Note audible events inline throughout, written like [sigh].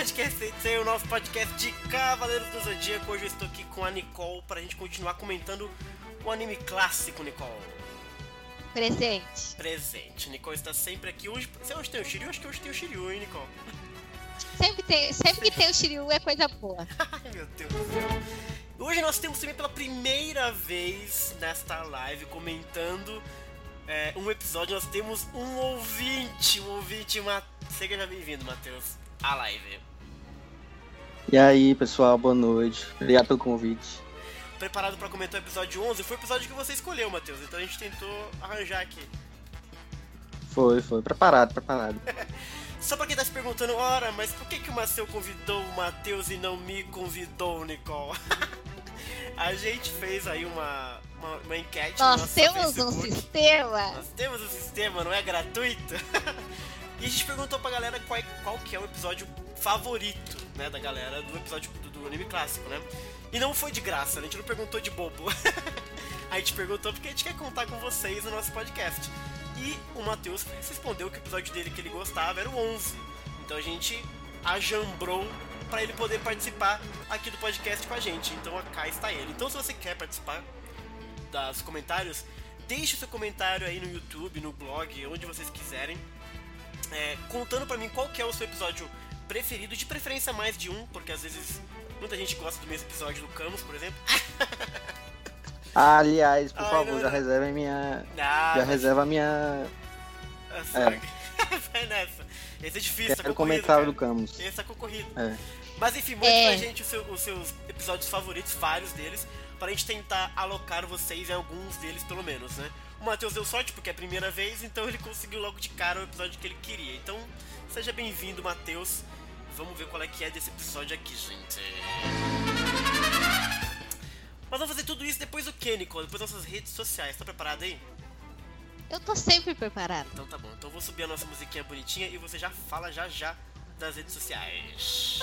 podcast Sensei, o nosso podcast de Cavaleiros do Zodíaco. Hoje eu estou aqui com a Nicole para a gente continuar comentando o anime clássico, Nicole. Presente. Presente. Nicole está sempre aqui. Hoje, você hoje tem o Shiryu? Acho que hoje tem o Shiryu, hein, Nicole? Sempre, tem, sempre que tem o Shiryu é coisa boa. [laughs] Ai, meu Deus do céu. Hoje nós temos também pela primeira vez nesta live comentando é, um episódio. Nós temos um ouvinte, um ouvinte. Uma... Seja bem-vindo, Matheus, à live. E aí, pessoal, boa noite. Obrigado pelo convite. Preparado para comentar o episódio 11? Foi o episódio que você escolheu, Matheus. Então a gente tentou arranjar aqui. Foi, foi. Preparado, preparado. [laughs] Só pra quem tá se perguntando, ora, mas por que, que o Maceu convidou o Matheus e não me convidou, Nicole? [laughs] a gente fez aí uma, uma, uma enquete. Nós no nosso temos um Facebook. sistema. Nós temos um sistema, não é gratuito? [laughs] e a gente perguntou pra galera qual, é- qual que é o episódio favorito, né, da galera do episódio do, do anime clássico, né? E não foi de graça, a gente não perguntou de bobo. [laughs] a gente perguntou porque a gente quer contar com vocês no nosso podcast. E o Matheus respondeu que o episódio dele que ele gostava era o 11. Então a gente ajambrou pra ele poder participar aqui do podcast com a gente. Então cá está ele. Então se você quer participar dos comentários, deixe seu comentário aí no YouTube, no blog, onde vocês quiserem, é, contando pra mim qual que é o seu episódio preferido, de preferência mais de um, porque às vezes muita gente gosta do mesmo episódio do Camus, por exemplo. Ah, [laughs] aliás, por Ai, favor, não, já não. reserva a minha. Ah, Já reserva a minha. É, sabe? [laughs] Vai nessa. Esse é difícil, tá Quero concorrido, comentário do cara. Camus. Esse é concorrido. É. Mas enfim, mande É. pra gente os, seu- os seus episódios favoritos, vários deles, pra gente tentar alocar vocês em alguns deles, pelo menos, né? O Matheus deu sorte porque é a primeira vez, então ele conseguiu logo de cara o episódio que ele queria. Então, seja bem-vindo, Matheus. Vamos ver qual é que é desse episódio aqui, gente. Mas vamos fazer tudo isso depois do que, Nicole? Depois das nossas redes sociais. Tá preparado aí? Eu tô sempre preparado. Então tá bom. Então eu vou subir a nossa musiquinha bonitinha e você já fala já já das redes sociais.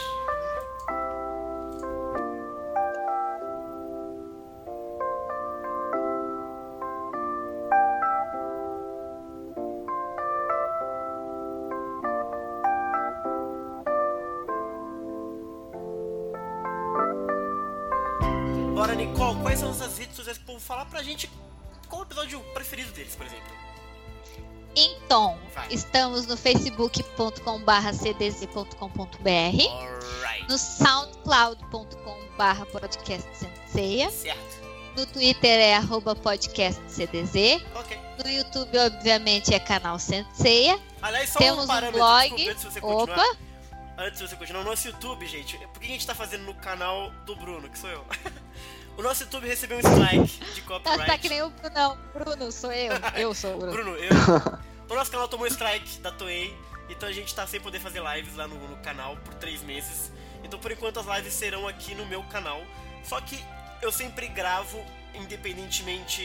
Bora, Nicole, quais são as redes sociais pro povo falar pra gente qual o episódio preferido deles, por exemplo? Então, Vai. estamos no facebook.com.br cdz.com.br, no soundcloud.com.br podcast Senseia, Certo. no Twitter é arroba podcast CDZ, Ok. no YouTube, obviamente, é canal Senseia. Aliás, só Temos um um blog. desculpa, você continuar. Antes de você continuar, o nosso YouTube, gente, por que a gente tá fazendo no canal do Bruno, que sou eu? [laughs] o nosso YouTube recebeu um strike de tá, copyright. tá que nem o Bruno. Bruno, sou eu. Eu sou o Bruno. Bruno, eu. o nosso canal tomou strike da Toei, então a gente tá sem poder fazer lives lá no, no canal por três meses. Então por enquanto as lives serão aqui no meu canal. Só que eu sempre gravo independentemente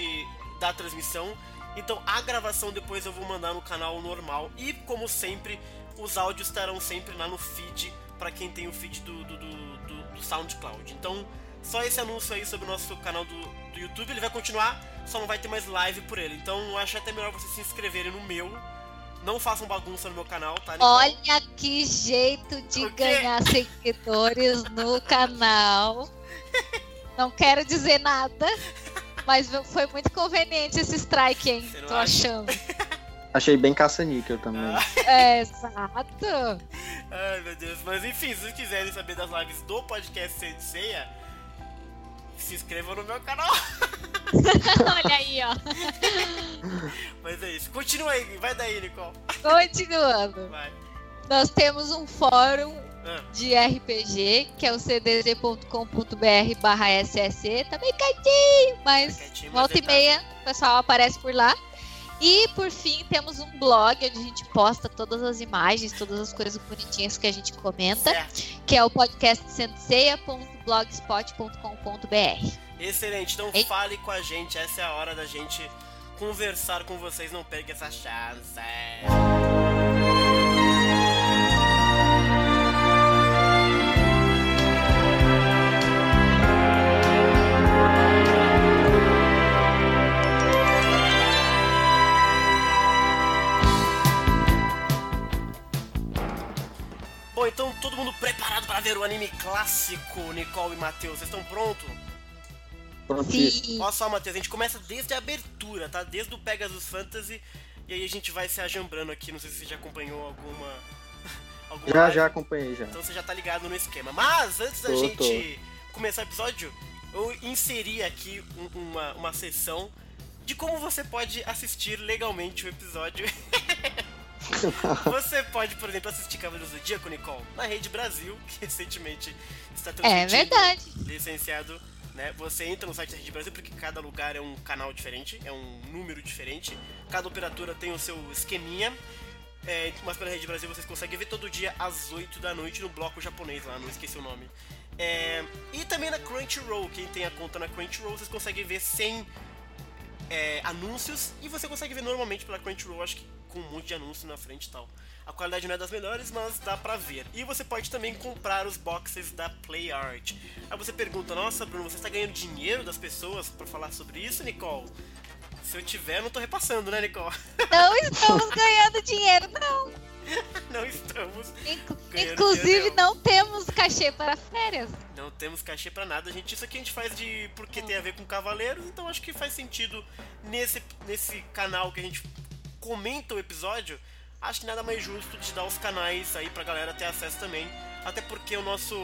da transmissão. Então a gravação depois eu vou mandar no canal normal. E como sempre, os áudios estarão sempre lá no feed para quem tem o feed do, do, do, do- SoundCloud. Então, só esse anúncio aí sobre o nosso canal do, do YouTube, ele vai continuar, só não vai ter mais live por ele. Então, eu acho até melhor vocês se inscreverem no meu. Não façam bagunça no meu canal, tá? Nicole? Olha que jeito de ganhar seguidores no [laughs] canal. Não quero dizer nada, mas foi muito conveniente esse strike, hein? Tô acha? achando. [laughs] Achei bem caça-níquel também. Ah. É, exato. Ai, meu Deus. Mas enfim, se vocês quiserem saber das lives do podcast Senseia, se inscrevam no meu canal. [laughs] Olha aí, ó. [laughs] Mas é isso. Continua aí, vai daí, Nicole. Continuando. Vai. Nós temos um fórum Ah, de RPG, que é o cdz.com.br barra SSE. Tá meio quietinho, mas Tá quietinho, mas volta e ele tá- meia o pessoal aparece por lá. E por fim, temos um blog onde a gente posta todas as imagens, todas as coisas bonitinhas que a gente comenta, certo. que é o podcast senseia.blogspot.com.br. Excelente. Então fale com a gente. Essa é a hora da gente conversar com vocês. Não perca essa chance. Bom, então todo mundo preparado o anime clássico, Nicole e Matheus. Vocês estão prontos? Prontíssimo. Sim. Olha só, Matheus, a gente começa desde a abertura, tá? Desde o Pegasus Fantasy. E aí a gente vai se ajambrando aqui. Não sei se você já acompanhou alguma. [laughs] alguma Já, live. já acompanhei já. Então você já tá ligado no esquema. Mas antes da Tô, gente começar o episódio, eu inseri aqui um- uma, uma sessão de como você pode assistir legalmente o episódio. [laughs] [laughs] você pode, por exemplo, assistir Cavaleiros do Dia com Nicole na Rede Brasil, que [laughs] recentemente está É transmitindo verdade. licenciado, né? Você entra no site da Rede Brasil porque cada lugar é um canal diferente, é um número diferente. Cada operadora tem o seu esqueminha. É, mas pela Rede Brasil vocês conseguem ver todo dia às 8 da noite no bloco japonês lá, não esqueci o nome. É, e também na Crunchyroll, quem tem a conta na Crunchyroll, vocês conseguem ver sem é, anúncios e você consegue ver normalmente pela Crunchyroll, acho que com um monte de anúncio na frente e tal. A qualidade não é das melhores, mas dá pra ver. E você pode também comprar os boxes da Play Art. Aí você pergunta, nossa Bruno, você está ganhando dinheiro das pessoas pra falar sobre isso, Nicole? Se eu tiver, não tô repassando, né, Nicole? Não estamos ganhando dinheiro, não. [laughs] não estamos. Inclu- Inclusive, não temos cachê para férias. Não temos cachê pra nada, gente. Isso aqui a gente faz de porque tem a ver com cavaleiros, então acho que faz sentido nesse, nesse canal que a gente comenta o episódio. Acho que nada mais justo de dar os canais aí pra galera ter acesso também. Até porque o nosso.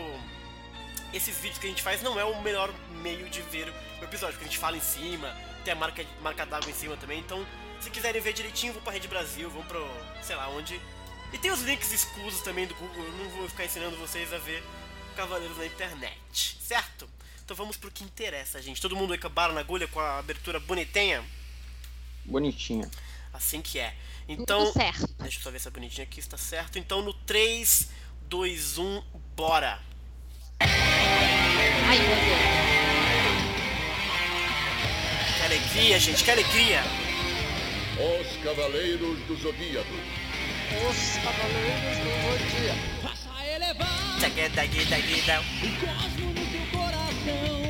Esses vídeos que a gente faz não é o melhor meio de ver o episódio, porque a gente fala em cima, tem a marca, marca d'água em cima também. Então, se quiserem ver direitinho, vão pra Rede Brasil, vão pro. sei lá onde. E tem os links exclusos também do Google, eu não vou ficar ensinando vocês a ver Cavaleiros na internet, certo? Então vamos pro que interessa, gente. Todo mundo aí com a bala na agulha, com a abertura bonitinha? Bonitinha. Assim que é. Então, Tudo certo. deixa eu só ver se a bonitinha aqui está certo. Então no 3, 2, 1, bora! Ai, meu Deus. Que alegria, gente, que alegria! Os Cavaleiros do Zodíaco. Os cavaleiros do Zodíaco. Faça elevar Tagueda, guida, guida. o cosmo no teu coração.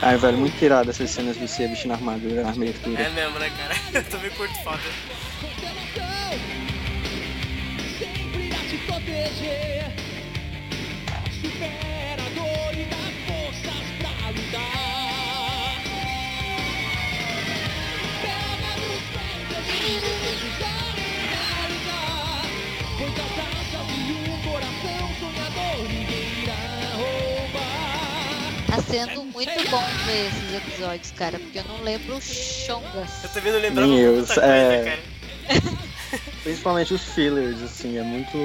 Ai, velho, muito tirado essas cenas de você vestindo armadura, armadura. É mesmo, né, cara? [laughs] Eu também curto foda. sempre irá te proteger. Supera a dor e dá forças pra lutar. Pega nos pés sendo muito bom ver esses episódios, cara, porque eu não lembro o Chongas. Eu também não lembrava Nem eu, muita coisa, é. cara. [laughs] Principalmente os fillers, assim, é muito.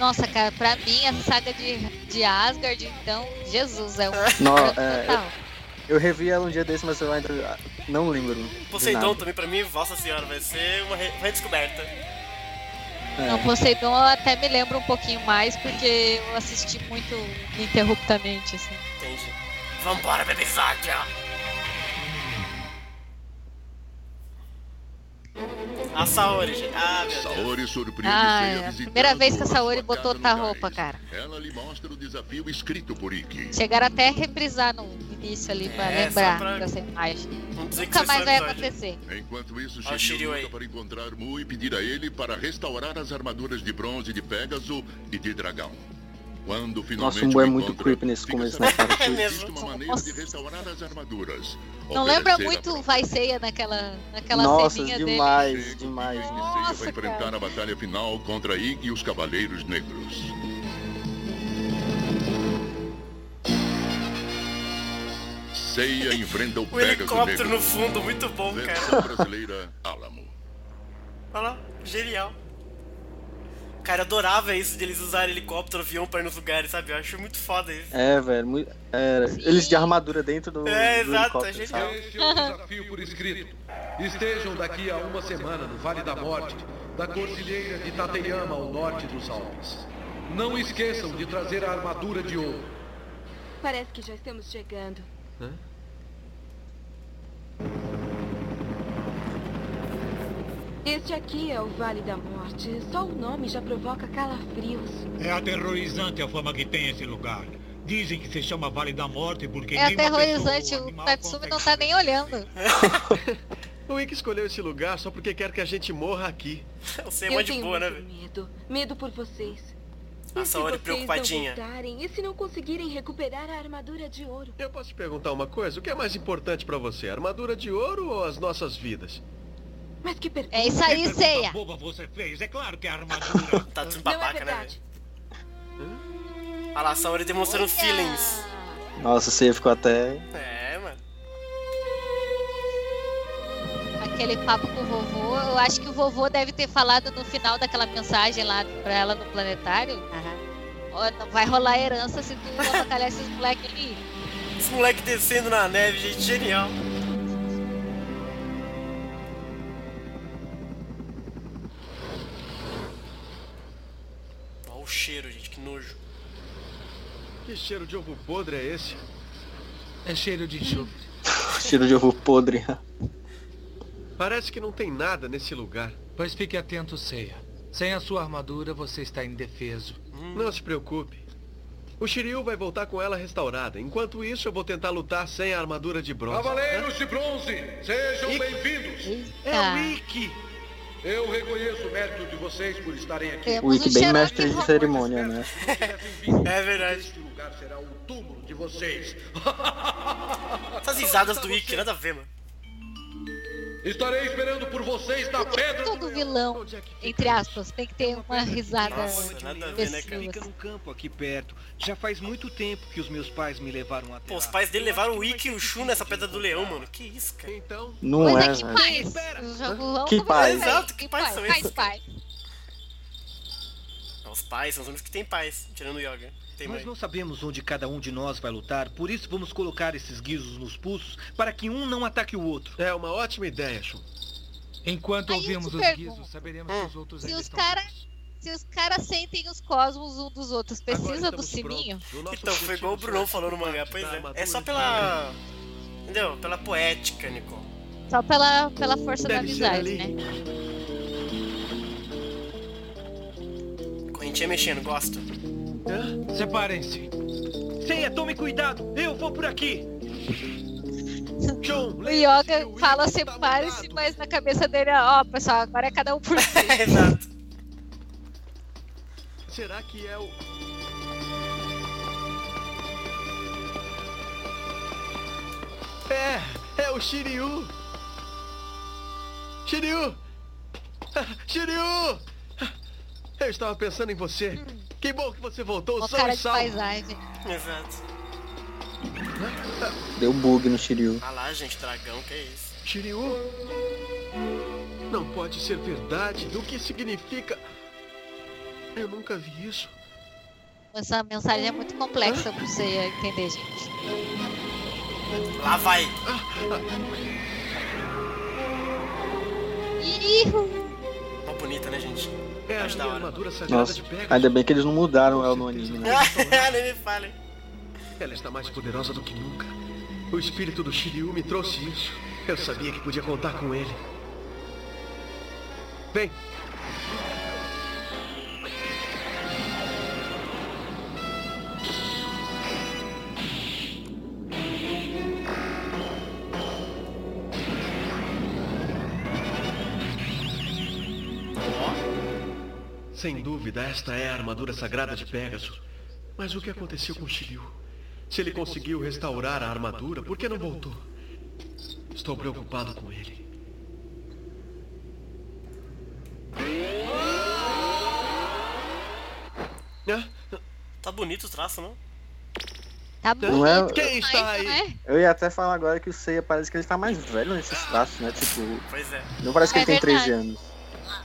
Nossa, cara, pra mim, a saga de, de Asgard, então, Jesus, é um [laughs] Não, é, total. Eu revi ela um dia desse, mas eu ainda não lembro. Poseidon nada. também, pra mim, nossa senhora, vai ser uma redescoberta. É. Não, Poseidon eu até me lembro um pouquinho mais, porque eu assisti muito interruptamente, assim. Entendi. Vambora, bebezódio! A Saori, gente. Ah, meu Deus. Saori surpreende Ah, é a primeira vez que a Saori botou outra roupa, cara. Ela lhe mostra o desafio escrito por Ikki. Chegaram até a reprisar no início ali pra É, lembrar pra- dessa imagem. Vamos dizer que Nunca mais vai acontecer. Enquanto isso, Ó o Shiryu luta para encontrar Mu e pedir a ele para restaurar as armaduras de bronze de Pégaso e de Dragão. Quando finalmente Nossa, o Mu é o muito creepy nesse começo, né, cara? É existe mesmo. uma maneira Nossa. de restaurar as armaduras. Não lembra muito. Vai Ceia naquela, naquela Nossa, ceninha dele. demais, demais. Nossa, vai enfrentar cara. a batalha final contra Ikki e os Cavaleiros Negros. Seiya enfrenta o O Pégaso helicóptero Negro. no fundo, muito bom, cara. Brasileira, Alamo. Olha lá, genial. Cara, adorava isso de eles usarem helicóptero, avião pra ir nos lugares, sabe? Eu acho muito foda isso. É, velho. muito- é, eles de armadura dentro do. É, do exato, helicóptero, é genial. sabe? Este é o desafio por escrito. Estejam daqui a uma semana no Vale da Morte, da Cordilheira de Tateyama, ao norte dos Alpes. Não esqueçam de trazer a armadura de ouro. Parece que já estamos chegando. Este aqui é o Vale da Morte. Só o nome já provoca calafrios. É aterrorizante a fama que tem esse lugar. Dizem que se chama Vale da Morte porque É aterrorizante, pessoa o Tatsumi não tá nem olhando. [laughs] O Wick escolheu esse lugar só porque quer que a gente morra aqui. [laughs] Você é eu mó de tenho boa, né, medo. Medo por vocês. A e Saori vocês preocupadinha. não voltarem, e se não conseguirem recuperar a armadura de ouro? Eu posso te perguntar uma coisa? O que é mais importante pra você, a armadura de ouro ou as nossas vidas? Mas que pergunta. É isso aí, ceia. boba você fez? É claro que a armadura... [laughs] Tá tudo Não é babaca, né, velho? Olha lá, a Saori demonstrando feelings. Nossa, você ficou até. É, mano. Aquele papo com o vovô. Eu acho que o vovô deve ter falado no final daquela mensagem lá pra ela no planetário. Não vai rolar herança se tu avacalhar esses moleques ali. Esse moleque descendo na neve, gente, genial. Que cheiro de ovo podre é esse? É cheiro de enxofre. [laughs] Cheiro de ovo podre. Parece que não tem nada nesse lugar. Pois fique atento, Ceia. Sem a sua armadura, você está indefeso. Não se preocupe. O Shiryu vai voltar com ela restaurada. Enquanto isso, eu vou tentar lutar sem a armadura de bronze. Cavaleiros de bronze, sejam bem-vindos. É Tá. o Ikki! Eu reconheço o mérito de vocês por estarem aqui. O Wick bem mestre de cerimônia, né? [laughs] É verdade. Este lugar será o túmulo de vocês. Essas risadas do Ikki, nada a ver, mano. Estarei esperando por vocês na pedra do Todo vilão, é entre aspas, tem que ter uma risada Nossa, nada a ver, né, cara? imbecil. Fica num campo aqui perto. Já faz muito tempo que os meus pais me levaram até Pô, os pais dele levaram o Ikki e o Shun nessa pedra do leão, mano. Que isso, cara? Então, Não é, é, que pais? Vamos Que pais? Exato, que pais são esses? pais? Os pais são os únicos que têm pais, tirando o Yoga. Tem Nós mãe. não sabemos onde cada um de nós vai lutar, por isso vamos colocar esses guizos nos pulsos para que um não ataque o outro. é uma ótima ideia, Shun. Enquanto Aí ouvimos os guizos, saberemos que os outros Se os estão caras se os caras sentem os cosmos um dos outros, precisa do sininho? Então, foi igual o só falou no mangá, da pois é. É só pela. Entendeu? Pela poética, Nicole. Só pela, pela força da Deve ser amizade, né? Correntinha mexendo, gosto. Separem-se. Ceia, tome cuidado! Eu vou por aqui! Shun, O Yoga fala tá separe-se, mudado. mas na cabeça dele, ó, pessoal, agora é cada um por si. [laughs] Exato. Será que é o... É, é o Shiryu. Shiryu! [laughs] Shiryu! Eu estava pensando em você. Que bom que você voltou, Uma são cara e de salvo. paisagem. Exato. Deu bug no Shiryu. Ah lá, gente, dragão, que é isso? Shiryu? Não pode ser verdade. O que significa? Eu nunca vi isso. Essa mensagem é muito complexa pra você entender, gente. Lá vai! Ih, Mó bonita, né, gente? É Acho da hora. Nossa, de Pegasus. ainda bem que eles não mudaram ela no anime, né? [laughs] Nem me falem. Ela está mais poderosa do que nunca. O espírito do Shiryu me trouxe isso. Eu sabia que podia contar com ele. Vem. Sem dúvida, esta é a armadura sagrada de Pegasus. Mas o que aconteceu com Shiryu? Se ele conseguiu restaurar a armadura, por que não voltou? Estou preocupado com ele. Tá bonito o traço, não? tá Não é- bonito. Quem está aí? Eu ia até falar agora que o Seiya parece que ele tá mais velho nesses traços, né? Tipo, Pois é. não parece que É ele tem 13 verdade. anos.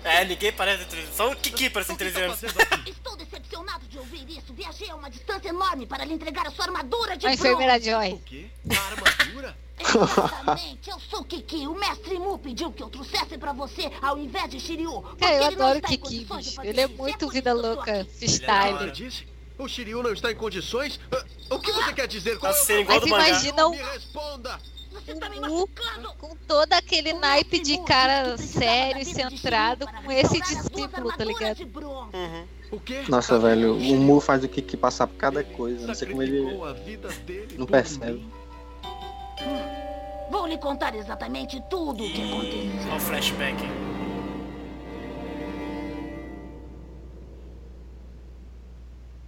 É, ninguém parece ter 13 Só o Kiki parece ter 13 anos. Estou decepcionado de ouvir isso. Viajei a uma distância enorme para lhe entregar a sua armadura de A enfermeira bronze. Joy. O quê? A armadura? Exatamente, eu sou Kiki. O mestre Mu pediu que eu trouxesse pra você ao invés de Shiryu. porque Cara, eu ele não adoro o Kiki, bicho. Ele é muito vida louca, freestyle. disse? O Shiryu não está em condições? Ah, O que você quer dizer com Tá sendo igual Mas do imagina Me o responda! Você tá me o Mu machucando. com todo aquele O naipe de cara que sério e centrado com esse discípulo, tá ligado? Uhum. O quê? Nossa, velho, o Mu faz o Kiki passar por cada coisa. Não sei como ele. Sacrificou a vida dele não percebe. mim. Vou lhe contar exatamente tudo o que aconteceu. O flashback.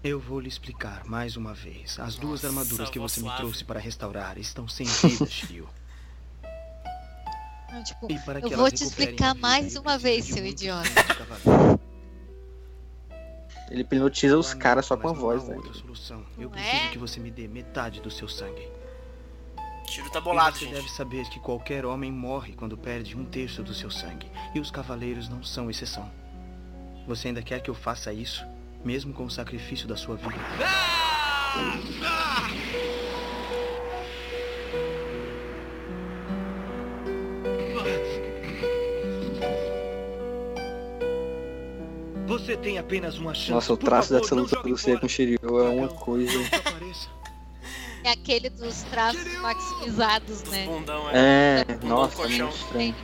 Eu vou lhe explicar mais uma vez. As duas Nossa, armaduras que você me trouxe para restaurar estão sem vida, Shiryu. Não, tipo, E para que eu vou te explicar mais uma vez, seu idiota. Ele hipnotiza os caras só com a voz, velho. outra solução. Eu Não preciso é? que você me dê metade do seu sangue. Tiro tá bolado, você gente. deve saber que qualquer homem morre quando perde um terço do seu sangue. E os cavaleiros não são exceção. Você ainda quer que eu faça isso? Mesmo com o sacrifício da sua vida? Você tem apenas uma chance. Nossa, o traço favor, dessa luta do Seiya fora. com o Shiryu é uma coisa. É aquele dos traços maximizados, Dos né? bundão, é. É, nossa, colchão. muito estranho.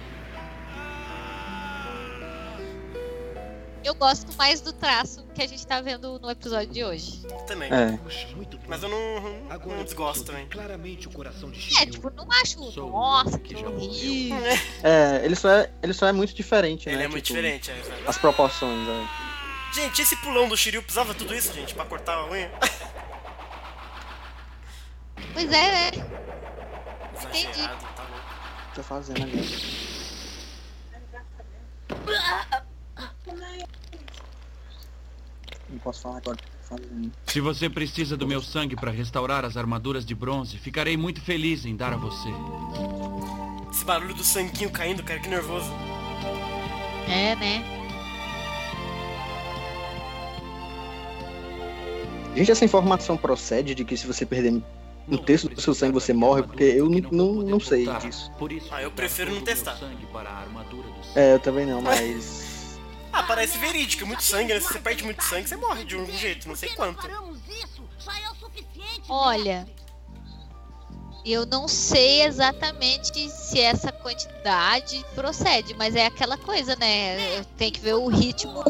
Eu gosto mais do traço que a gente tá vendo no episódio de hoje. Também. É. Puxa, muito bom. Mas eu não, não, Agora não desgosto também. Claramente o coração de É, Shiryu. tipo, não acho. Sou Nossa, que horrível. É, ele só é, ele só é muito diferente, né? Ele é muito tipo, diferente, é. exato. As proporções, é. Gente, esse pulão do Shiryu precisava tudo isso, gente, pra cortar a unha? Pois é, né? Exagerado, tá louco. O que tá fazendo ali? Não posso falar agora. fazendo. Se você precisa do meu sangue para restaurar as armaduras de bronze, ficarei muito feliz em dar a você. Esse barulho do sanguinho caindo, cara, que nervoso. É, né? Gente, essa informação procede de que se você perder um terço do seu sangue você morre? Porque eu não, não, não sei disso. Ah, eu prefiro não testar. É, eu também não, [laughs] mas. Ah, parece verídico, é muito sangue, né? Se você perde muito sangue, você morre de um jeito, não sei quanto. É. Olha, eu não sei exatamente se essa quantidade procede, mas é aquela coisa, né? Tem que ver o ritmo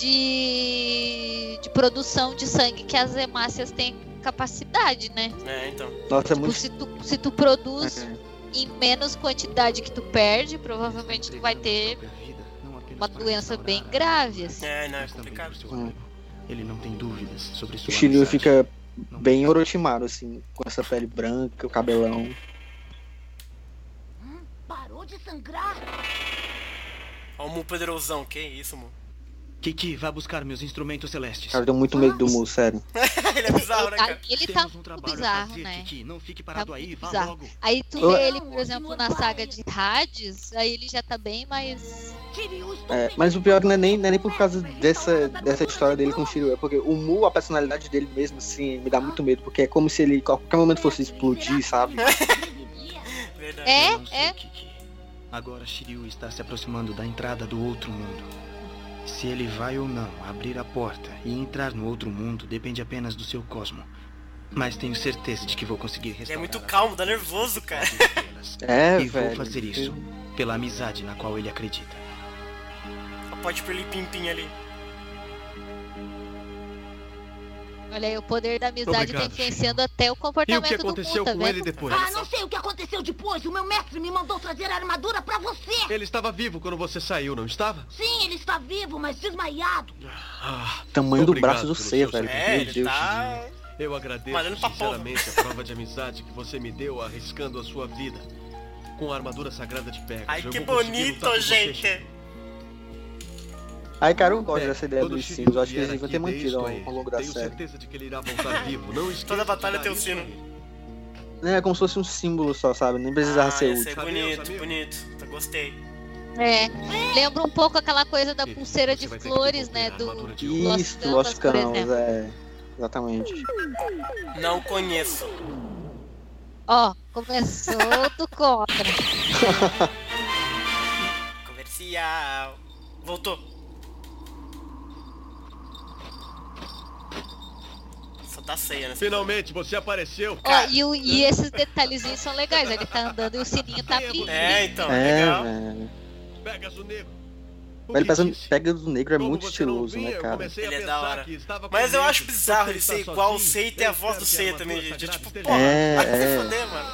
de, de produção de sangue que as hemácias têm capacidade, né? É, então. Nossa, é Tipo, muito. se tu, se tu produz É. em menos quantidade que tu perde, provavelmente tu vai ter uma doença bem grave, assim. É, não, é complicado. Hum. Ele não tem dúvidas sobre O sua Shiryu fica bem Orochimaru, assim, com essa pele branca, o cabelão. Parou de sangrar. Ó o Mu poderosão, que isso, Mu? Kiki, vá buscar meus instrumentos celestes. Cara, eu tenho muito medo do Mu, sério. [laughs] ele é bizarro, né, cara? Ele tá Temos um muito bizarro, fazer, né? Kiki. Não fique Tá parado aí, muito vá bizarro. logo. Aí tu Eu- vê ele, por exemplo, na saga de Hades, aí ele já tá bem mais. É, mas o pior não é nem, não é nem por causa dessa, dessa história dele com o Shiryu, é porque o Mu, a personalidade dele mesmo, assim, me dá muito medo, porque é como se ele a qualquer momento fosse explodir, sabe? Verdade. [laughs] É, é. Kiki. Agora Shiryu está se aproximando da entrada do outro mundo. Se ele vai ou não abrir a porta e entrar no outro mundo depende apenas do seu cosmo. Mas tenho certeza de que vou conseguir Ele é restaurar. muito calmo, dá nervoso, cara. [laughs] É, e vou velho. fazer isso pela amizade na qual ele acredita. Só pode por ele pimpim ali. Olha aí, o poder da amizade tá Obrigado, influenciando até o E o comportamento que do aconteceu com vendo? ele depois? Ah, não sei o que aconteceu depois. O meu mestre me mandou trazer a armadura pra você. Ele estava vivo quando você saiu, não estava? Sim, ele está vivo, mas desmaiado. Ah, Tamanho do braço do seu velho. É, Meu Deus. tá. eu agradeço Malhando sinceramente a prova de amizade que você me deu arriscando a sua vida. Com a armadura sagrada de Pegasus. Ai, eu que bonito, gente. Ai, cara, eu gosto É, dessa ideia dos sinos. Eu acho que eles deviam aqui, ter mantido ao, longo da Tenho série. certeza de que ele irá voltar vivo. Não [laughs] Toda batalha tem a sino. ele. É como se fosse um símbolo só, sabe? Nem precisava Ah, ser útil. bonito, bonito. Gostei. É. Lembra um pouco aquela coisa da pulseira de flores, né? Do Isso, Lost Canvas, é. Exatamente. Não conheço. Ó, começou do contra. [laughs] Comercial. Voltou. Tá ceia nessa. Finalmente, você apareceu. Ó, e, o- e esses detalhezinhos são legais. Ele tá andando e o sininho tá plim. É, então, É, legal. velho. Pegas o negro. Pega, do negro é Como muito estiloso, vinha, né, cara? Ele é da hora. que estava com Mas eu acho bizarro ele está ser igual o? Sei e ter a voz do Sei também, gente. É sagrada tipo, porra, É, vai se é. foder, mano.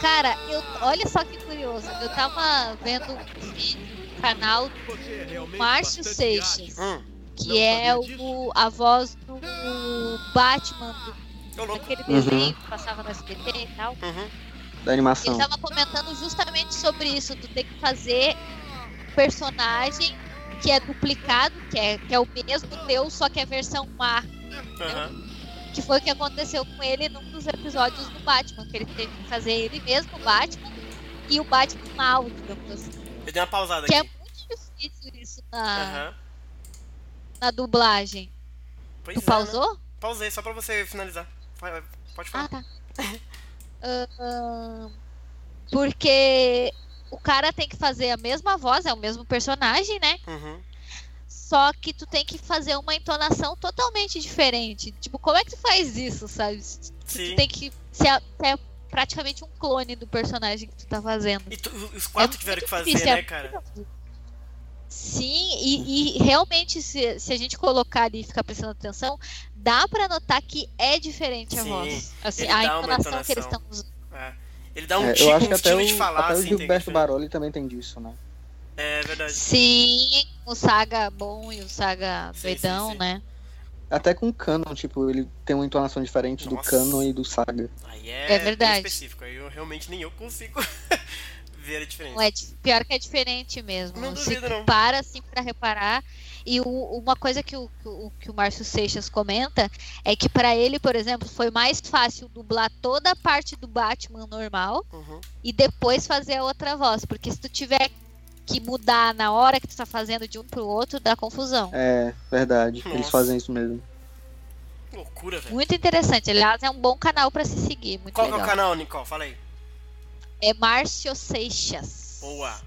Cara, eu, olha só que curioso. Eu tava vendo um vídeo no canal do Márcio Seixas, Hum. que é o, a voz do Batman, do, daquele desenho que passava no SBT e tal. Da animação. Ele tava comentando justamente sobre isso, tu ter que fazer um personagem que é duplicado, que é, que é o mesmo teu, só que é versão mar. Que foi o que aconteceu com ele num dos episódios do Batman, que ele teve que fazer ele mesmo, o Batman, e o Batman mal, digamos assim. Eu dei uma pausada Que é aqui. muito difícil isso na, Aham. na dublagem. Pois tu é, pausou? né? Pausei, só pra você finalizar. Pode falar. Ah, tá. [laughs] Ahn, porque o cara tem que fazer a mesma voz, é o mesmo personagem, né? Uhum. Só que tu tem que fazer uma entonação totalmente diferente. Tipo, como é que tu faz isso, sabe? Tu Sim. tem que ser, ser praticamente um clone do personagem que tu tá fazendo. E tu- os quatro É tiveram que fazer, difícil, é né, cara? Sim, e, e realmente, se, se a gente colocar ali e ficar prestando atenção, dá pra notar que é diferente a Sim, voz. Assim, a uma entonação que eles entonação. estão usando. É. Ele dá um, É, ti- eu acho um que até o, de falar, até o assim, tem Gilberto. Baroli também tem disso, né? É verdade. Sim, o Saga bom e o Saga doidão, né? Até com o Canon, tipo, ele tem uma entonação diferente do Nossa. Canon e do Saga. Aí é, É verdade. específico. Aí eu realmente nem eu consigo [laughs] [laughs] ver a diferença. Não é pior que é diferente mesmo. Não Se duvido, não. para assim pra reparar. E o- uma coisa que o, que o, que o Márcio Seixas comenta é que pra ele, por exemplo, foi mais fácil dublar toda a parte do Batman normal Uhum. e depois fazer a outra voz. Porque se tu tiver que mudar na hora que tu tá fazendo de um pro outro, dá confusão. É, verdade. Eles Nossa. fazem isso mesmo. Loucura, velho. Muito interessante. Aliás, é um bom canal pra se seguir. Muito Qual que é legal. o canal, Nicole? Fala aí. É Márcio Seixas. Boa.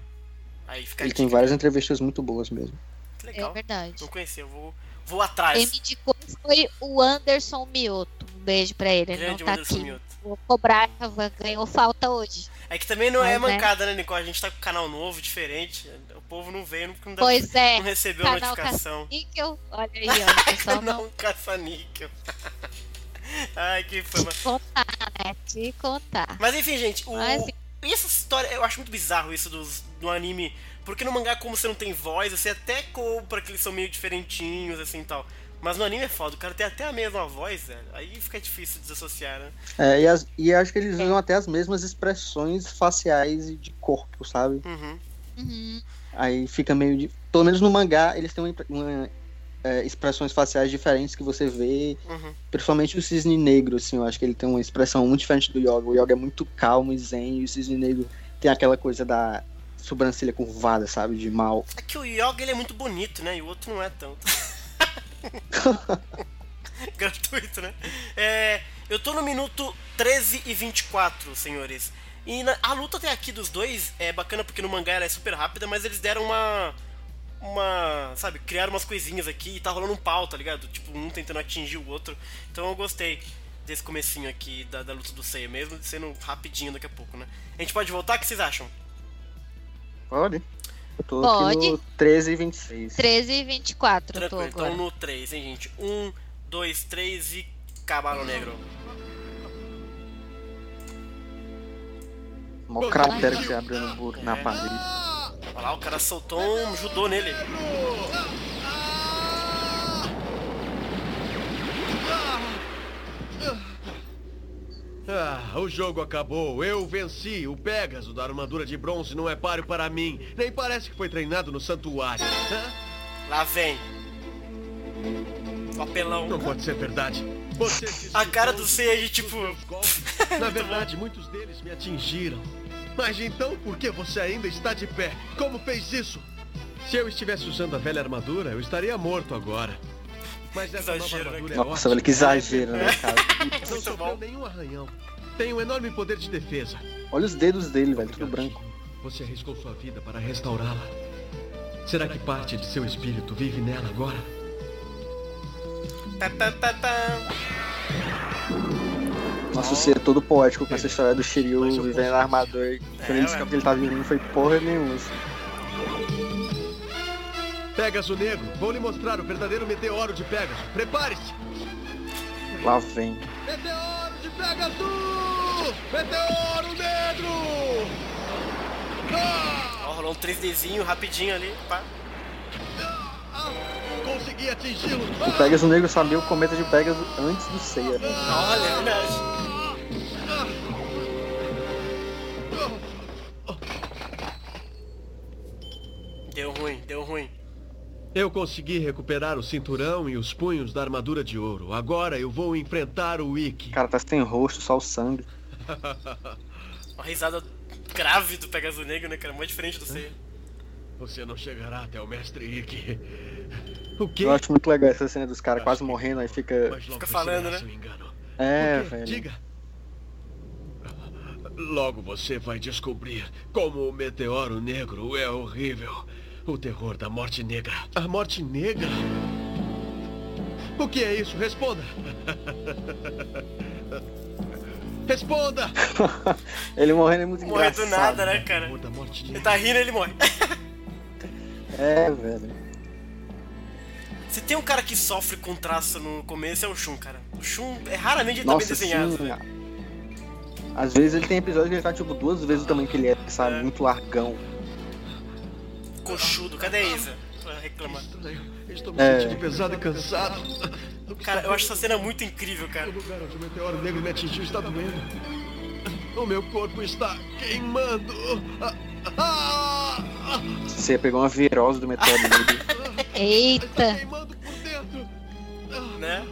Aí fica Ele tem várias entrevistas muito boas mesmo. Que legal. É verdade. Não conhecia, eu vou, vou atrás. Quem me indicou foi o Anderson Mioto. Um beijo pra ele. Ele Grande não tá Anderson aqui. Mioto. Vou cobrar, ganhou falta hoje. É que também não é Mas, né? mancada, né, Nicole? A gente tá com um canal novo, diferente. O povo não veio, porque não, dá, Pois é. não recebeu a canal notificação. Caça-níquel. Olha aí, ó. [laughs] Pessoal não Não, caça-níquel. [laughs] Ai, que foi, te contar, né? Te contar. Mas enfim, gente, o... Mas, enfim. E essa história, eu acho muito bizarro isso dos, do anime. Porque no mangá, como você não tem voz, você até compra que eles são meio diferentinhos, assim e tal. Mas no anime é foda, o cara tem até a mesma voz, velho. Aí fica difícil desassociar, né? É, e, as- e acho que eles usam até as mesmas expressões faciais e de corpo, sabe? Uhum. Uhum. Aí fica meio de. Pelo menos no mangá, eles têm uma, uma, é, expressões faciais diferentes que você vê. Uhum. Principalmente o cisne negro, assim, eu acho que ele tem uma expressão muito diferente do Yoga. O Yoga é muito calmo e zen, e o cisne negro tem aquela coisa da sobrancelha curvada, sabe? De mal. É que o Yoga ele é muito bonito, né? E o outro não é tanto. [laughs] [laughs] Gratuito, né? É, eu tô no minuto 13 e 24, senhores. E na- a luta até aqui dos dois é bacana porque no mangá ela é super rápida, mas eles deram uma. Uma. Sabe, criaram umas coisinhas aqui e tá rolando um pau, tá ligado? Tipo, um tentando atingir o outro. Então eu gostei desse comecinho aqui da, da luta do Seiya, mesmo sendo rapidinho daqui a pouco, né? A gente pode voltar? O que vocês acham? Pode? Eu tô Pode. aqui no 13 e 26. 13 e 24 eu tô Tranquilo, agora. então no 3, hein, gente? 1, 2, 3 e Cavalo Negro. Mó cratera que você abriu no muro, na parede. Olha lá, o cara soltou um judô nele. Ah, o jogo acabou. Eu venci. O Pégaso da armadura de bronze não é páreo para mim. Nem parece que foi treinado no santuário. Hã? Lá vem. Papelão. Não pode ser verdade. Você A cara do Seiya, tipo. [laughs] Na verdade, muitos deles me atingiram. Mas então, por que você ainda está de pé? Como fez isso? Se eu estivesse usando a velha armadura, eu estaria morto agora. Mas essa nova armadura é Nossa, velho, que exagero, né, [laughs] cara? Não sofreu nenhum arranhão. Tem um enorme poder de defesa. Olha os dedos dele, velho, tudo branco. Você arriscou sua vida para restaurá-la. Será que parte de seu espírito vive nela agora? Pá, pá, pá, pá. Nossa, você é todo poético com essa história do Shiryu vivendo na armadura. E quando ele descobriu que ele tava vindo, não foi porra nenhuma. assim. Pegaso Negro, vou lhe mostrar o verdadeiro meteoro de Pegaso. Prepare-se! Lá vem. Meteoro de Pegasus! Meteoro Negro! Ó, rolou um 3Dzinho rapidinho ali, pá. Consegui atingi-lo. O Pegasus Negro sabia o cometa de Pegasus antes do Seiya. Olha, é verdade. Deu ruim, deu ruim. Eu consegui recuperar o cinturão e os punhos da armadura de ouro. Agora eu vou enfrentar o Ikki. Cara tá sem rosto, só o sangue. [laughs] Uma risada grave do Pegasus Negro, né, cara? Muito diferente do Seiya. Você não chegará até o mestre Ikki. O quê? Eu acho muito legal essa cena dos caras quase morrendo, aí fica. Fica falando, né? seu. É, velho. Diga. Logo você vai descobrir como o meteoro negro é horrível. O terror da morte negra. A morte negra? O que é isso? Responda! [laughs] Responda! [laughs] ele morrendo é muito Morre engraçado. do nada, né, cara? Terror da morte Ele tá rindo, ele morre. [laughs] É, velho. Se tem um cara que sofre com traço no começo, é o Shun, cara. O Shun é raramente ele tá bem Nossa, desenhado. sim. velho. Às vezes ele tem episódio que ele tá tipo duas vezes o tamanho que ele é, sabe? Muito largão. Coxudo, cadê a Isa? Pra reclamar. Estou me É. sentindo pesado e cansado. Cara, eu acho essa cena muito incrível, cara. O lugar onde o meteoro negro me atingiu está doendo. O meu corpo está queimando. Você pegou uma virose do meteoro negro. [laughs] Eita! queimando por dentro. Né?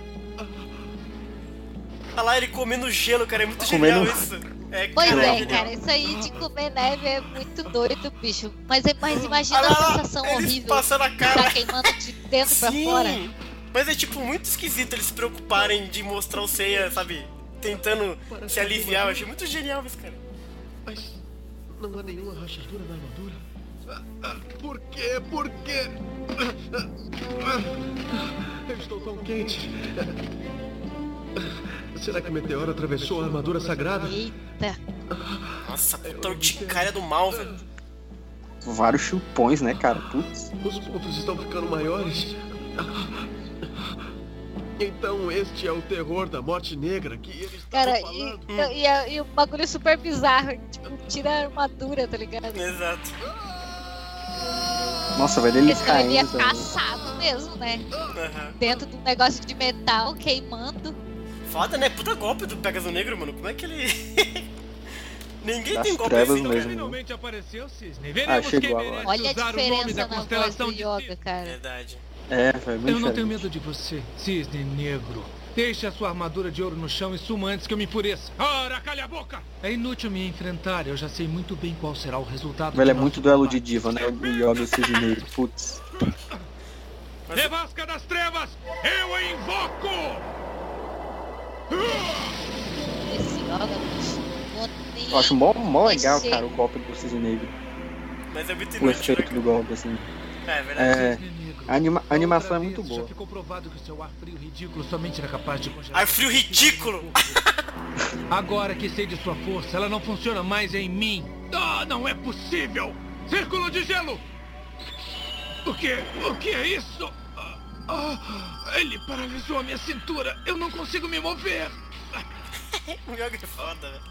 Olha lá ele comendo gelo, cara. É muito Comendo- genial isso. É, Pois cara, é, cara, isso aí de comer neve é muito doido, bicho. Mas, é- mas imagina Olha lá, a sensação eles horrível. passando a cara. Tá queimando de dentro pra Sim, fora. Mas é tipo muito esquisito eles se preocuparem de mostrar o Seiya, sabe? Tentando se aliviar. Eu achei muito genial isso, cara. Mas não há nenhuma rachadura na armadura. Ah, ah, Por quê? Por quê? Ah, ah, Eu estou tão quente. Será que o meteoro atravessou a armadura sagrada? Eita. Nossa, puta urticária do mal, velho. Vários chupões, né, cara? Putz. Os pontos estão ficando maiores. Então este é o terror da morte negra que eles Cara, e, falando. e, e, e o bagulho é super bizarro. Tipo, tira a armadura, tá ligado? Exato. Nossa, velho, ele Esse cara ele caindo. também. caçado mesmo, né? Aham. Dentro de um negócio de metal, queimando. Foda, né? Puta golpe do Pegasus Negro, mano. Como é que ele. [laughs] Ninguém Das tem golpe trevas assim, mesmo. cara. Finalmente apareceu, Cisne. Ah, Veremos chegou quem agora. merece Olha a usar o nome diferença da na voz constelação do de Yoga, cara. Verdade. É, velho, muito Eu não tenho medo de você, Cisne Negro. Deixe a sua armadura de ouro no chão e suma antes que eu me enfureça. Ora, calha a boca! É inútil me enfrentar, eu já sei muito bem qual será o resultado. Velho, é muito duelo de diva, né? O Yoga e o Cisne Negro. Putz. [laughs] Nevasca das trevas, eu a invoco! Eu acho mó, mó legal, mexer. cara, o golpe do Cisne Negro. Mas é muito O inútil, né, efeito cara? do golpe, assim. É, é verdade. É. A, anima- a animação é muito boa. Já ficou provado que o seu ar frio ridículo somente era capaz de congelar. Ar frio ridículo! [laughs] Agora que sei de sua força, ela não funciona mais em mim. Ah, não é possível! Círculo de gelo! O que? O que é isso? Ah, ele paralisou a minha cintura. Eu não consigo me mover. [laughs] O Yoga é foda, velho.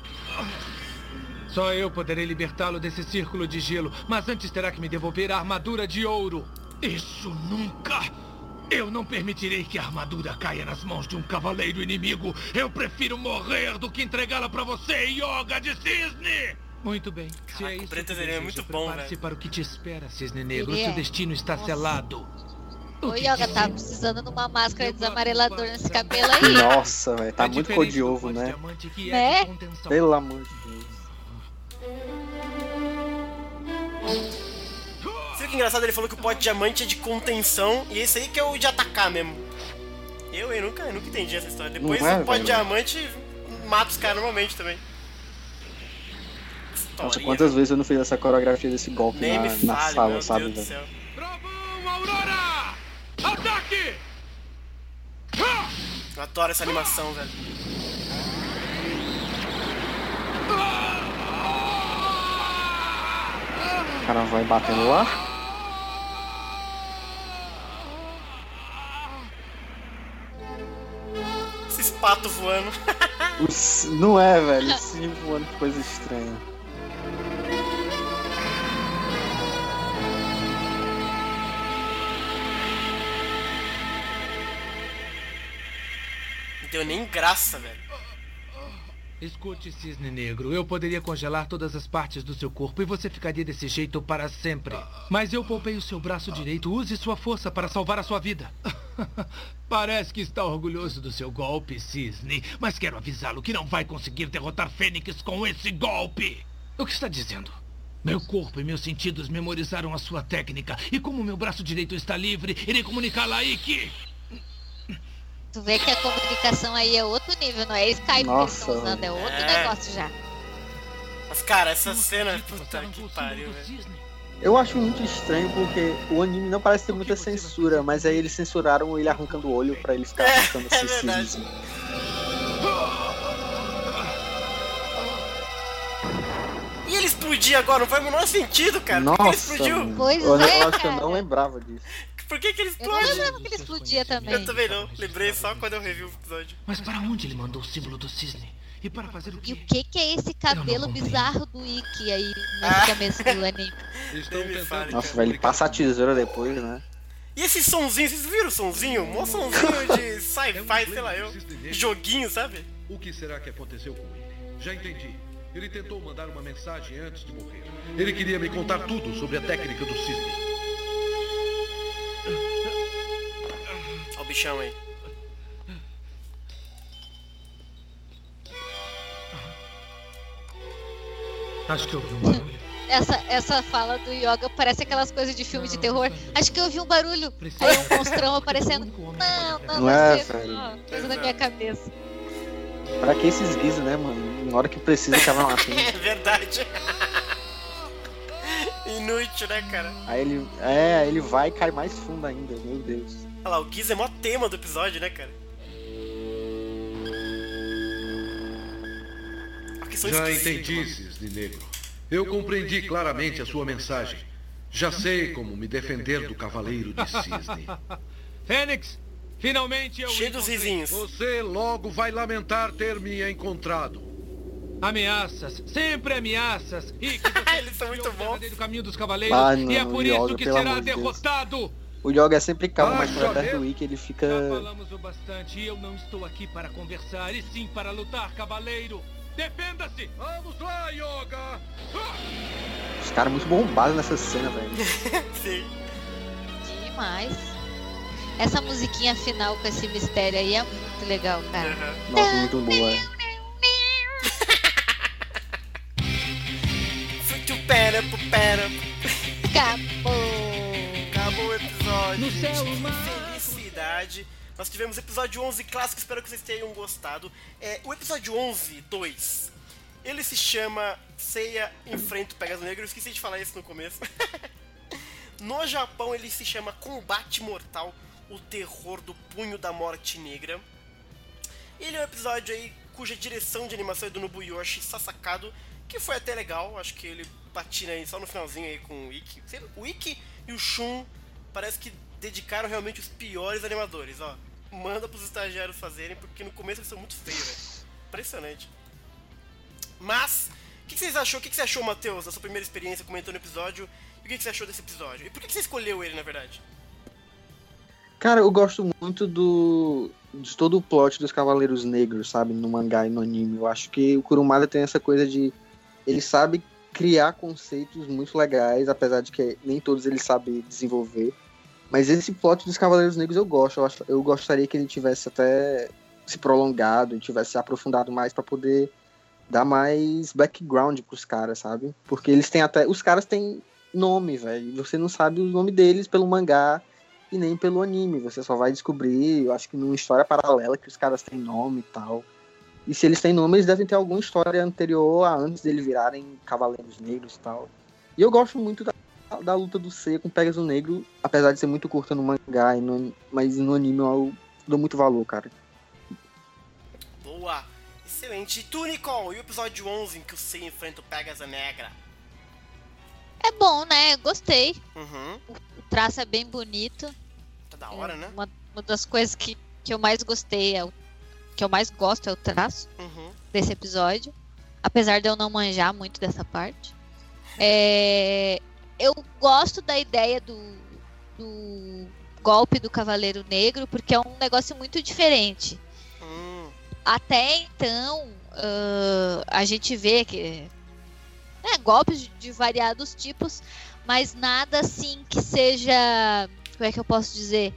Só eu poderei libertá-lo desse círculo de gelo, mas antes terá que me devolver a armadura de ouro. Isso nunca! Eu não permitirei que a armadura caia nas mãos de um cavaleiro inimigo. Eu prefiro morrer do que entregá-la pra você, Yoga de Cisne! Muito bem. Se Caraca, é o isso preto que é deseja, muito bom, prepare-se velho. para o que te espera, Cisne Negro. Ele Seu é. destino está Nossa. selado. O Ô, Yoga, tá precisando de uma máscara desamarelador nesse cabelo aí. Nossa, velho, tá É muito cor de ovo, de né? é Né? de. Pelo amor de Deus. Sabe o que é engraçado? Ele falou que o pó de diamante é de contenção e esse aí que é o de atacar mesmo. Eu, eu nunca, eu nunca entendi essa história. Depois é, o pó de diamante mata os caras normalmente também. Nossa, Historinha. quantas vezes eu não fiz essa coreografia desse golpe Nem na, na fale, sala, meu sabe, Deus do céu. Trovão, Aurora! Ataque! Ah! Eu adoro essa animação, velho. O cara vai batendo lá. Esses patos voando. Os- Não é, velho. Sim, voando, que coisa estranha. Deu nem graça, velho. Escute, cisne negro. Eu poderia congelar todas as partes do seu corpo e você ficaria desse jeito para sempre. Mas eu poupei o seu braço direito. Use sua força para salvar a sua vida. [laughs] Parece que está orgulhoso do seu golpe, cisne. Mas quero avisá-lo que não vai conseguir derrotar Fênix com esse golpe. O que está dizendo? Meu corpo e meus sentidos memorizaram a sua técnica. E como meu braço direito está livre, irei comunicá-la a Ikki. Tu vê que a comunicação aí é outro nível, não é Skype Nossa, que eles estão usando, é outro É. negócio já. Mas, cara, essa cena, puta que pariu, velho. Eu acho muito estranho porque o anime não parece ter muita censura, mas aí eles censuraram ele arrancando o olho pra ele ficar arrancando é verdade. cisnes. E ele explodir agora, não faz o menor sentido, cara. Por que ele Nossa, explodiu? Pois eu, é, que eu cara. não lembrava disso. Por que, que ele Eu não explode? lembrava que ele explodia também. Eu também não. Lembrei só quando eu revi o episódio. Mas para onde ele mandou o símbolo do cisne? E para fazer o E o quê? que que é esse cabelo bizarro do Ikki aí no Ah. começo do [laughs] anime? Fale, Nossa, velho, ele passa a tesoura depois, né? E esse sonzinho, vocês viram o sonzinho? Mó sonzinho de sci-fi, sei lá eu. Joguinho, sabe? O que será que aconteceu com ele? Já entendi. Ele tentou mandar uma mensagem antes de morrer. Ele queria me contar tudo sobre a técnica do cisne. O bichão aí. Acho que eu ouvi um barulho. Essa, essa fala do Yoga parece aquelas coisas de filme de terror. Acho que eu ouvi um barulho. Aí um [laughs] monstrão aparecendo. Não, não, Não é, velho. não. Coisa da minha cabeça. Pra que esses guizos, né, mano? Na hora que precisa, acaba matando. [laughs] É verdade. Inútil, né, cara? Aí ele. É, aí ele vai e cai mais fundo ainda, meu Deus. Olha lá, o Giz é mó tema do episódio, né, cara? Já esquisito, entendi, mano. cisne negro. Eu compreendi claramente a sua mensagem. Já sei como me defender do cavaleiro de cisne. [laughs] Fênix, finalmente eu Cheio dos vizinhos. Você logo vai lamentar ter me encontrado. Ameaças, sempre ameaças. E que [laughs] você Eles são muito do bons. verdadeiro caminho dos cavaleiros. Ah, e é não, por isso que será amor de Deus. O Yoga é sempre calmo, mas quando do mesmo? Wiki ele fica. Já falamos o bastante e eu não estou aqui para conversar, e sim para lutar, cavaleiro. Defenda-se! Vamos lá, Yoga! Os caras muito bombados nessa cena, velho. [laughs] Sim. Demais. Essa musiquinha final com esse mistério aí é muito legal, cara. Aham. Nossa, muito boa. [laughs] Fui to pera, pro pera. Acabou. O episódio. No céu, gente. Felicidade. Nós tivemos episódio 11 clássico, espero que vocês tenham gostado. É, o episódio 11, 2, ele se chama Seiya Enfrenta o Pegasus Negro. Eu esqueci de falar isso no começo. [laughs] no Japão, ele se chama Combate Mortal, o terror do Punho da Morte Negra. Ele é um episódio aí cuja direção de animação é do Nobuyoshi Sasakado, que foi até legal, acho que ele patina aí só no finalzinho aí com o Ikki. O Ikki e o Shun parece que dedicaram realmente os piores animadores, ó. Manda pros estagiários fazerem, porque no começo eles são muito feios, velho. Impressionante. Mas, o que, que vocês achou? O que, que você achou, Matheus, da sua primeira experiência comentando o episódio? E o que, que você achou desse episódio? E por que, você escolheu ele, na verdade? Cara, eu gosto muito do. de todo o plot dos Cavaleiros Negros, sabe? No mangá e no anime. Eu acho que o Kurumada tem essa coisa de. Ele sabe criar conceitos muito legais, apesar de que nem todos ele sabe desenvolver. Mas esse plot dos Cavaleiros Negros eu gosto. Eu, acho- eu gostaria que ele tivesse até se prolongado, tivesse se aprofundado mais pra poder dar mais background pros caras, sabe? Porque eles têm até. Os caras têm nome, velho. e Você não sabe o nome deles pelo mangá e nem pelo anime. Você só vai descobrir, eu acho que numa história paralela que os caras têm nome e tal. E se eles têm nome, eles devem ter alguma história anterior a antes deles virarem Cavaleiros Negros e tal. E eu gosto muito da, da luta do C com o Pegasus Negro, apesar de ser muito curta no mangá, e no, mas no anime eu dou muito valor, cara. Boa! Excelente. E tu, Nicole, e o episódio 11 em que o Sei enfrenta o Pegasus Negra? É bom, né? Gostei. Uhum. O traço é bem bonito. Tá da hora, né? Uma, uma das coisas que, que eu mais gostei, é o, que eu mais gosto é o traço Uhum. desse episódio. Apesar de eu não manjar muito dessa parte. É, eu gosto da ideia do, do golpe do Cavaleiro Negro, porque é um negócio muito diferente. Hum. até então, uh, a gente vê que né, golpes de, de variados tipos, mas nada assim que seja. Como é que eu posso dizer?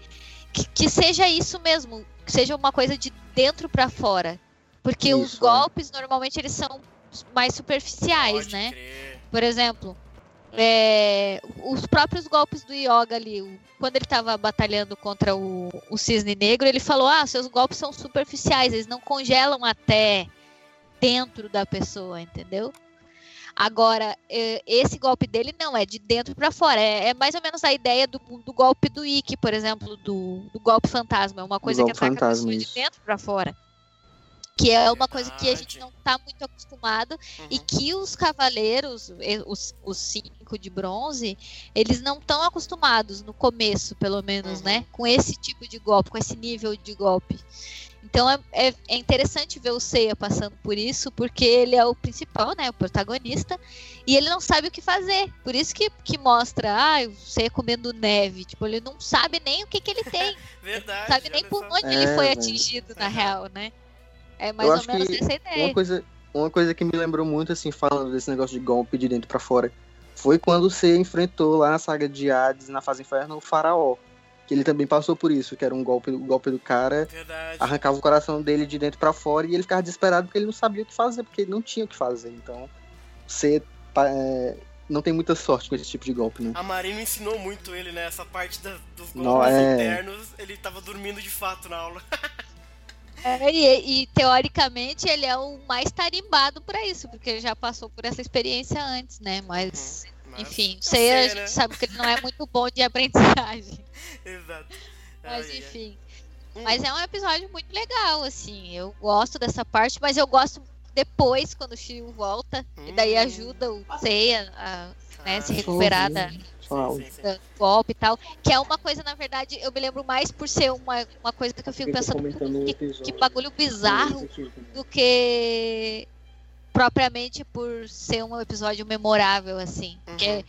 Que, que seja isso mesmo, que seja uma coisa de dentro para fora. Porque Isso, os é. golpes normalmente eles são mais superficiais, Pode né? crer. Por exemplo, é, os próprios golpes do Yoga ali, quando ele estava batalhando contra o, o Cisne Negro, ele falou: Ah, seus golpes são superficiais, eles não congelam até dentro da pessoa, entendeu? Agora, esse golpe dele não, é de dentro para fora. É, é mais ou menos a ideia do, do golpe do Ikki, por exemplo, do, do golpe fantasma. É uma coisa que ataca a fantasma, pessoa de isso. dentro para fora. Que é uma coisa que a gente não tá muito acostumado e Uhum. que os cavaleiros, e- os, os cinco de bronze, eles não estão acostumados no começo, pelo menos, Uhum. né? Com esse tipo de golpe, com esse nível de golpe. Então é, é, é interessante ver o Seiya passando por isso, porque ele é o principal, né? O protagonista, e ele não sabe o que fazer. Por isso que, que mostra, ah, o Seiya comendo neve. Tipo, ele não sabe nem o que, que ele tem. [laughs] Verdade. sabe nem por onde É, ele foi atingido, na real, né? É mais Eu ou acho menos que essa ideia. Uma coisa, uma coisa que me lembrou muito, assim, falando desse negócio de golpe de dentro pra fora, foi quando você enfrentou lá na saga de Hades, na fase inferno, o faraó. Que ele também passou por isso, que era um golpe, o golpe do cara, Verdade. arrancava o coração dele de dentro pra fora e ele ficava desesperado porque ele não sabia o que fazer, porque ele não tinha o que fazer. Então, você tá, é, não tem muita sorte com esse tipo de golpe, né? A Marina ensinou muito ele, né? Essa parte da- dos golpes Não, é. internos. Ele tava dormindo de fato na aula. [laughs] É, e, e, teoricamente ele é o mais tarimbado pra isso, porque ele já passou por essa experiência antes, né? Mas, Mas- enfim, sei, a gente né? sabe que ele não é [laughs] muito bom de aprendizagem. Exato. Mas Ai, enfim. Hum. Mas é um episódio muito legal, assim. Eu gosto dessa parte, mas eu gosto depois quando o Shiryu volta. E daí Hum. ajuda o Seiya a né, se Ah, recuperar da, Golpe e tal. Que é uma coisa, na verdade, eu me lembro mais por ser uma, uma coisa que eu fico pensando, que, que bagulho bizarro do que propriamente por ser um episódio memorável, assim. Porque Uhum.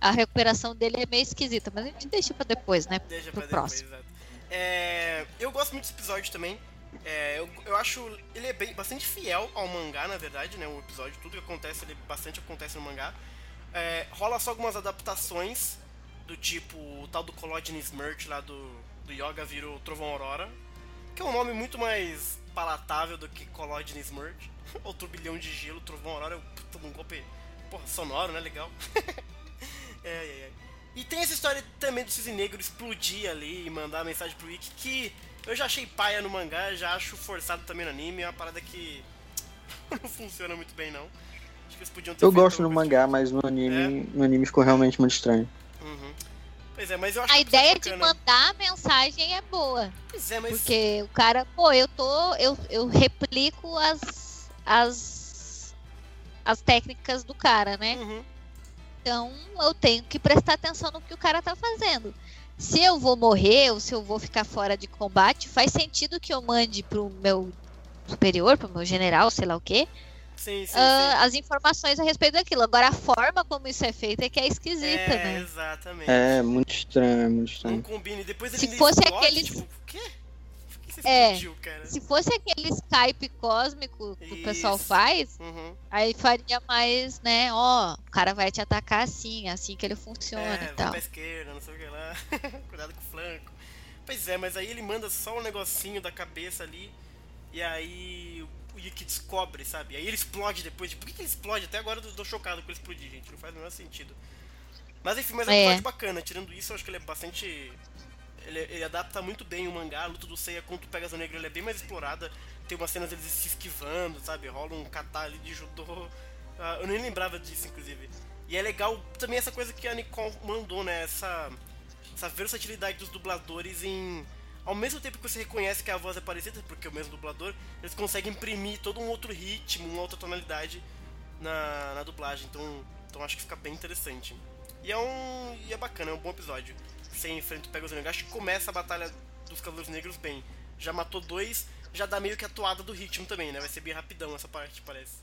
a recuperação dele é meio esquisita, mas a gente deixa pra depois, né? Deixa pro pra depois, próximo. exato. É, eu gosto muito desse episódio também. É, eu, eu acho ele é bem, bastante fiel ao mangá, na verdade, né? O episódio, tudo que acontece, ele bastante acontece no mangá. É, rola só algumas adaptações, do tipo o tal do Collodine Smirch lá do, do Yoga virou Trovão Aurora, que é um nome muito mais palatável do que Collodine Smirch. [laughs] Ou Turbilhão de Gelo, Trovão Aurora um, puta, um golpe porra, sonoro, né? Legal. [laughs] É, é, é. E tem essa história também do Cisne Negro explodir ali e mandar mensagem pro Ikki que eu já achei paia no mangá, já acho forçado também no anime, é uma parada que [laughs] não funciona muito bem não. Acho que eles podiam ter Eu gosto no mangá, mas no anime, É? no anime ficou realmente muito estranho. Uhum. Pois é, mas eu acho A episódio ideia de mandar a mensagem é boa. Pois é, mas Porque o cara, pô, eu tô. Eu, eu replico as. as. as técnicas do cara, né? Uhum. Então eu tenho que prestar atenção no que o cara tá fazendo. Se eu vou morrer ou se eu vou ficar fora de combate, faz sentido que eu mande pro meu superior, pro meu general, sei lá o quê, Sim, sim, ah, as informações a respeito daquilo. Agora a forma como isso é feito é que é sim. esquisita, É, né? exatamente. É, muito estranho, muito Não estranho. combina. E depois Se ele fosse explode, aqueles- tipo, o quê? Por que você É. explodiu, cara? Se fosse aquele Skype cósmico que o pessoal Isso. faz, Uhum. aí faria mais, né? Ó, o cara vai te atacar assim, assim que ele funciona É, e vai tal. pra esquerda, não sei o que lá. [laughs] Cuidado com o flanco. Pois é, mas aí ele manda só um negocinho da cabeça ali. E aí o Ikki descobre, sabe? Aí ele explode depois. Por que, que ele explode? Até agora eu tô chocado com ele explodir, gente. Não faz o menor sentido. Mas enfim, mas é um É. bacana. Tirando isso, eu acho que ele é bastante. Ele, ele adapta muito bem o mangá. A luta do Seiya contra o Pegasus Negro ele é bem mais explorada. Tem umas cenas deles se esquivando, sabe? Rola um kata ali de judô. Ah, eu nem lembrava disso, inclusive. E é legal também essa coisa que a Nicole mandou, né? Essa, essa versatilidade dos dubladores em. Ao mesmo tempo que você reconhece que a voz é parecida, porque é o mesmo dublador, eles conseguem imprimir todo um outro ritmo, uma outra tonalidade na, na dublagem. Então, então acho que fica bem interessante. E é um. E é bacana, é um bom episódio. Você enfrenta o Pegasus Negro. Acho que começa a batalha dos Cavaleiros Negros bem. Já matou dois, já dá meio que a toada do ritmo também, né? Vai ser bem rapidão essa parte, parece.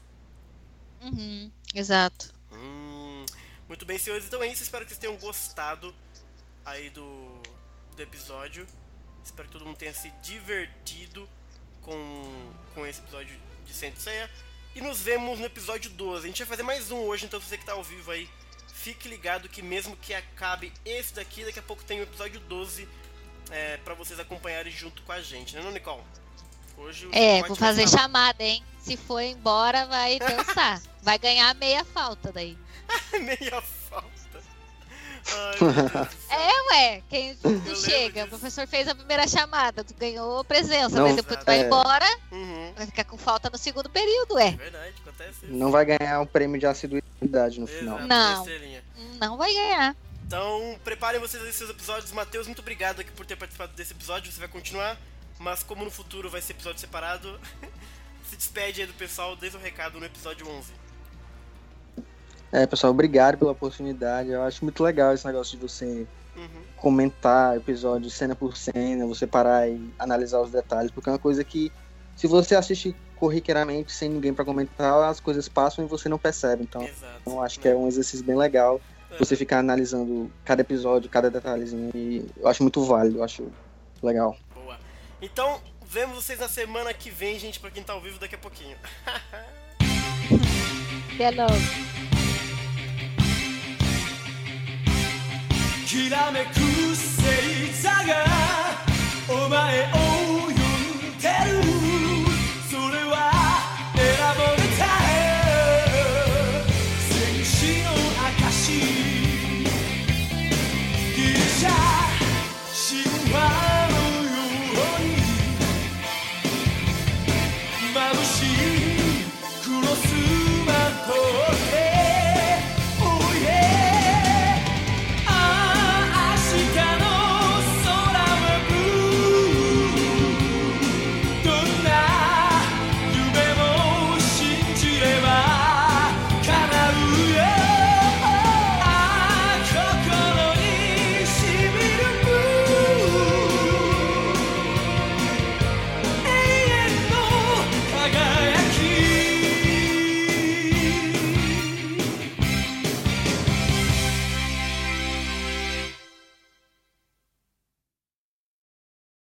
Uhum, exato. Hum, muito bem, senhores. Então é isso. Espero que vocês tenham gostado aí do, do episódio. Espero que todo mundo tenha se divertido com, com esse episódio de Saint Seiya. E nos vemos no episódio 12. A gente vai fazer mais um hoje, então você que tá ao vivo aí, fique ligado que mesmo que acabe esse daqui, daqui a pouco tem o episódio 12 é, para vocês acompanharem junto com a gente, né, não, Nicole? Hoje é, vou fazer chamada, hein? Se for embora, vai dançar. [laughs] vai ganhar meia falta daí. [laughs] meia falta. É, ué, quem tu chega, o professor fez a primeira chamada, tu ganhou presença, não, mas depois tu vai é... embora, uhum. vai ficar com falta no segundo período, é. Verdade, acontece isso. Não vai ganhar um prêmio de assiduidade no final. Não, não vai ganhar. Então, preparem vocês aí seus episódios. Matheus, muito obrigado aqui por ter participado desse episódio. Você vai continuar, mas como no futuro vai ser episódio separado, [laughs] se despede aí do pessoal, desde o recado no episódio 11. É, pessoal, obrigado pela oportunidade. Eu acho muito legal esse negócio de você uhum. comentar episódio cena por cena, você parar e analisar os detalhes, porque é uma coisa que, se você assistir corriqueiramente, sem ninguém para comentar, as coisas passam e você não percebe. Então, Exato. eu acho que é um exercício bem legal é. você ficar analisando cada episódio, cada detalhezinho. E eu acho muito válido, eu acho legal. Boa. Então, vemos vocês na semana que vem, gente, pra quem tá ao vivo daqui a pouquinho. [laughs] Até logo. きらめく星座がお前を